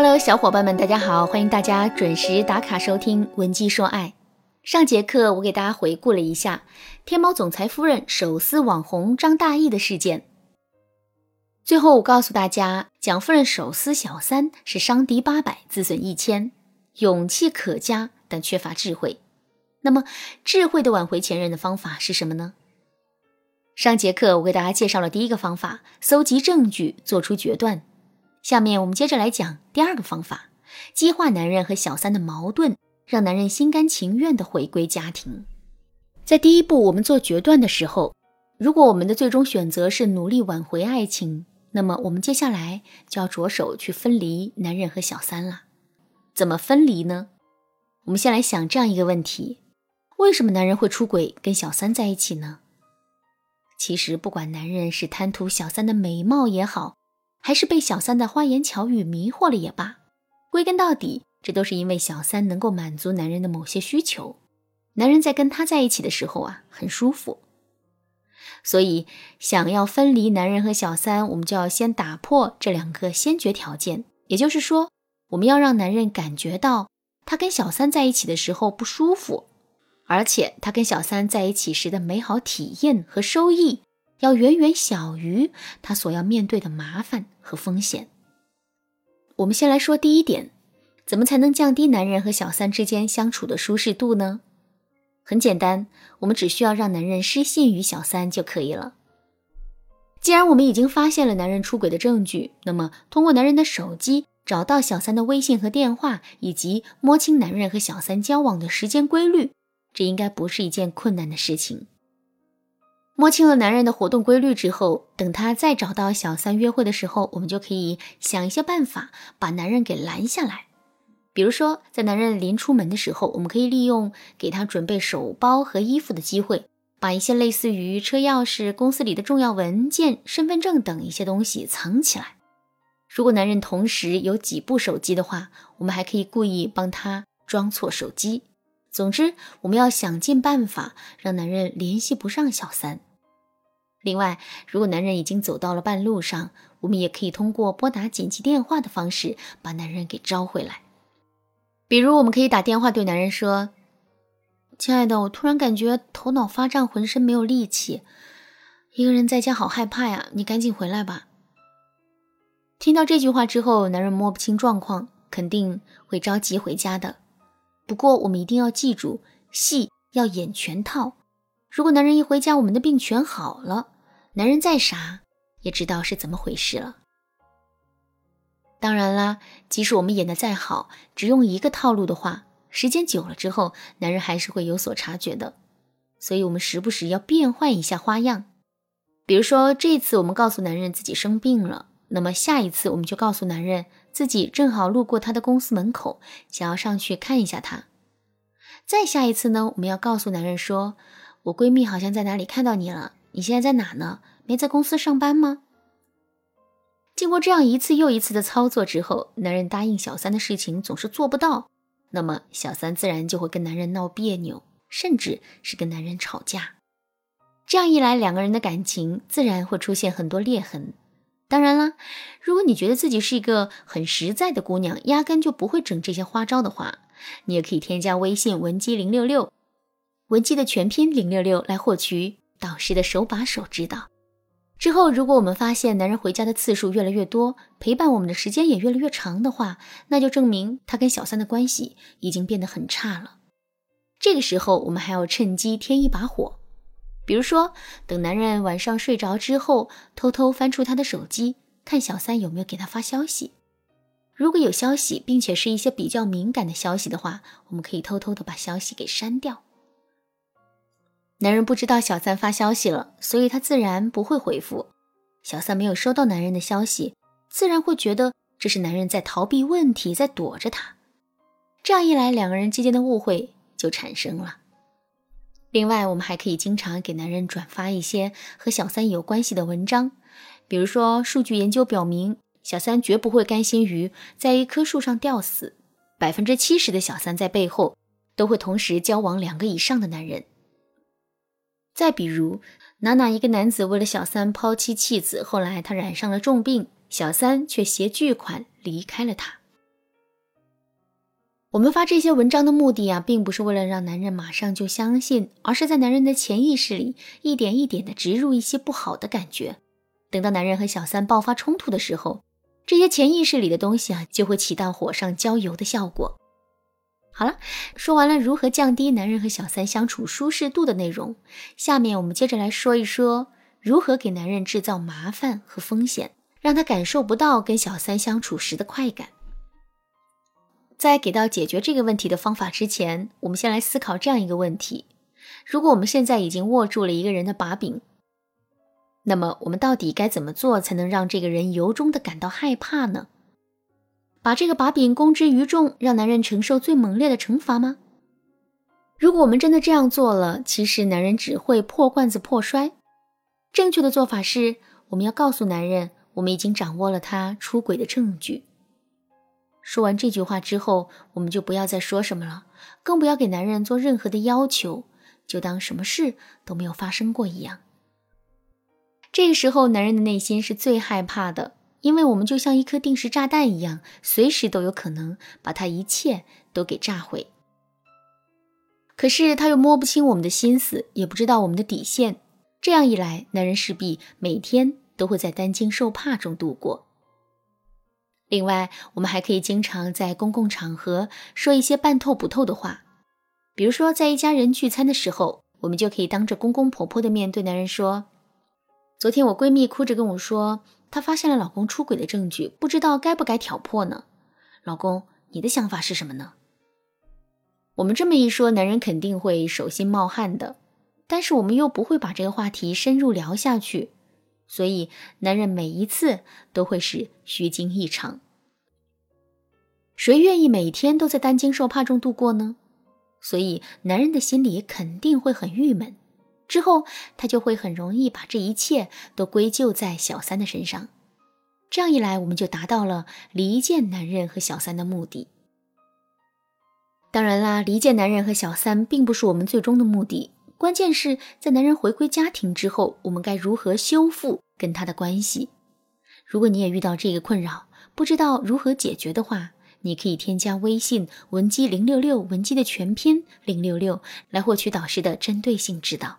Hello，小伙伴们，大家好！欢迎大家准时打卡收听《文姬说爱》。上节课我给大家回顾了一下天猫总裁夫人手撕网红张大奕的事件。最后我告诉大家，蒋夫人手撕小三是伤敌八百，自损一千，勇气可嘉，但缺乏智慧。那么，智慧的挽回前任的方法是什么呢？上节课我给大家介绍了第一个方法：搜集证据，做出决断。下面我们接着来讲第二个方法，激化男人和小三的矛盾，让男人心甘情愿的回归家庭。在第一步，我们做决断的时候，如果我们的最终选择是努力挽回爱情，那么我们接下来就要着手去分离男人和小三了。怎么分离呢？我们先来想这样一个问题：为什么男人会出轨跟小三在一起呢？其实，不管男人是贪图小三的美貌也好，还是被小三的花言巧语迷惑了也罢，归根到底，这都是因为小三能够满足男人的某些需求。男人在跟他在一起的时候啊，很舒服。所以，想要分离男人和小三，我们就要先打破这两个先决条件。也就是说，我们要让男人感觉到他跟小三在一起的时候不舒服，而且他跟小三在一起时的美好体验和收益。要远远小于他所要面对的麻烦和风险。我们先来说第一点，怎么才能降低男人和小三之间相处的舒适度呢？很简单，我们只需要让男人失信于小三就可以了。既然我们已经发现了男人出轨的证据，那么通过男人的手机找到小三的微信和电话，以及摸清男人和小三交往的时间规律，这应该不是一件困难的事情。摸清了男人的活动规律之后，等他再找到小三约会的时候，我们就可以想一些办法把男人给拦下来。比如说，在男人临出门的时候，我们可以利用给他准备手包和衣服的机会，把一些类似于车钥匙、公司里的重要文件、身份证等一些东西藏起来。如果男人同时有几部手机的话，我们还可以故意帮他装错手机。总之，我们要想尽办法让男人联系不上小三。另外，如果男人已经走到了半路上，我们也可以通过拨打紧急电话的方式把男人给招回来。比如，我们可以打电话对男人说：“亲爱的，我突然感觉头脑发胀，浑身没有力气，一个人在家好害怕呀，你赶紧回来吧。”听到这句话之后，男人摸不清状况，肯定会着急回家的。不过，我们一定要记住，戏要演全套。如果男人一回家，我们的病全好了，男人再傻也知道是怎么回事了。当然啦，即使我们演的再好，只用一个套路的话，时间久了之后，男人还是会有所察觉的。所以，我们时不时要变换一下花样。比如说，这次我们告诉男人自己生病了，那么下一次我们就告诉男人自己正好路过他的公司门口，想要上去看一下他。再下一次呢，我们要告诉男人说。我闺蜜好像在哪里看到你了？你现在在哪呢？没在公司上班吗？经过这样一次又一次的操作之后，男人答应小三的事情总是做不到，那么小三自然就会跟男人闹别扭，甚至是跟男人吵架。这样一来，两个人的感情自然会出现很多裂痕。当然啦，如果你觉得自己是一个很实在的姑娘，压根就不会整这些花招的话，你也可以添加微信文姬零六六。文姬的全拼零六六来获取导师的手把手指导。之后，如果我们发现男人回家的次数越来越多，陪伴我们的时间也越来越长的话，那就证明他跟小三的关系已经变得很差了。这个时候，我们还要趁机添一把火，比如说，等男人晚上睡着之后，偷偷翻出他的手机，看小三有没有给他发消息。如果有消息，并且是一些比较敏感的消息的话，我们可以偷偷的把消息给删掉。男人不知道小三发消息了，所以他自然不会回复。小三没有收到男人的消息，自然会觉得这是男人在逃避问题，在躲着他。这样一来，两个人之间的误会就产生了。另外，我们还可以经常给男人转发一些和小三有关系的文章，比如说，数据研究表明，小三绝不会甘心于在一棵树上吊死，百分之七十的小三在背后都会同时交往两个以上的男人。再比如，哪哪一个男子为了小三抛妻弃子，后来他染上了重病，小三却携巨款离开了他。我们发这些文章的目的啊，并不是为了让男人马上就相信，而是在男人的潜意识里一点一点的植入一些不好的感觉。等到男人和小三爆发冲突的时候，这些潜意识里的东西啊，就会起到火上浇油的效果。好了，说完了如何降低男人和小三相处舒适度的内容，下面我们接着来说一说如何给男人制造麻烦和风险，让他感受不到跟小三相处时的快感。在给到解决这个问题的方法之前，我们先来思考这样一个问题：如果我们现在已经握住了一个人的把柄，那么我们到底该怎么做才能让这个人由衷的感到害怕呢？把这个把柄公之于众，让男人承受最猛烈的惩罚吗？如果我们真的这样做了，其实男人只会破罐子破摔。正确的做法是，我们要告诉男人，我们已经掌握了他出轨的证据。说完这句话之后，我们就不要再说什么了，更不要给男人做任何的要求，就当什么事都没有发生过一样。这个时候，男人的内心是最害怕的，因为我们就像一颗定时炸弹一样，随时都有可能把他一切都给炸毁。可是他又摸不清我们的心思，也不知道我们的底线，这样一来，男人势必每天都会在担惊受怕中度过。另外，我们还可以经常在公共场合说一些半透不透的话，比如说，在一家人聚餐的时候，我们就可以当着公公婆婆的面对男人说：“昨天我闺蜜哭着跟我说，她发现了老公出轨的证据，不知道该不该挑破呢？老公，你的想法是什么呢？”我们这么一说，男人肯定会手心冒汗的，但是我们又不会把这个话题深入聊下去。所以，男人每一次都会是虚惊一场。谁愿意每天都在担惊受怕中度过呢？所以，男人的心里肯定会很郁闷。之后，他就会很容易把这一切都归咎在小三的身上。这样一来，我们就达到了离间男人和小三的目的。当然啦，离间男人和小三并不是我们最终的目的。关键是在男人回归家庭之后，我们该如何修复跟他的关系？如果你也遇到这个困扰，不知道如何解决的话，你可以添加微信文姬零六六，文姬的全拼零六六，来获取导师的针对性指导。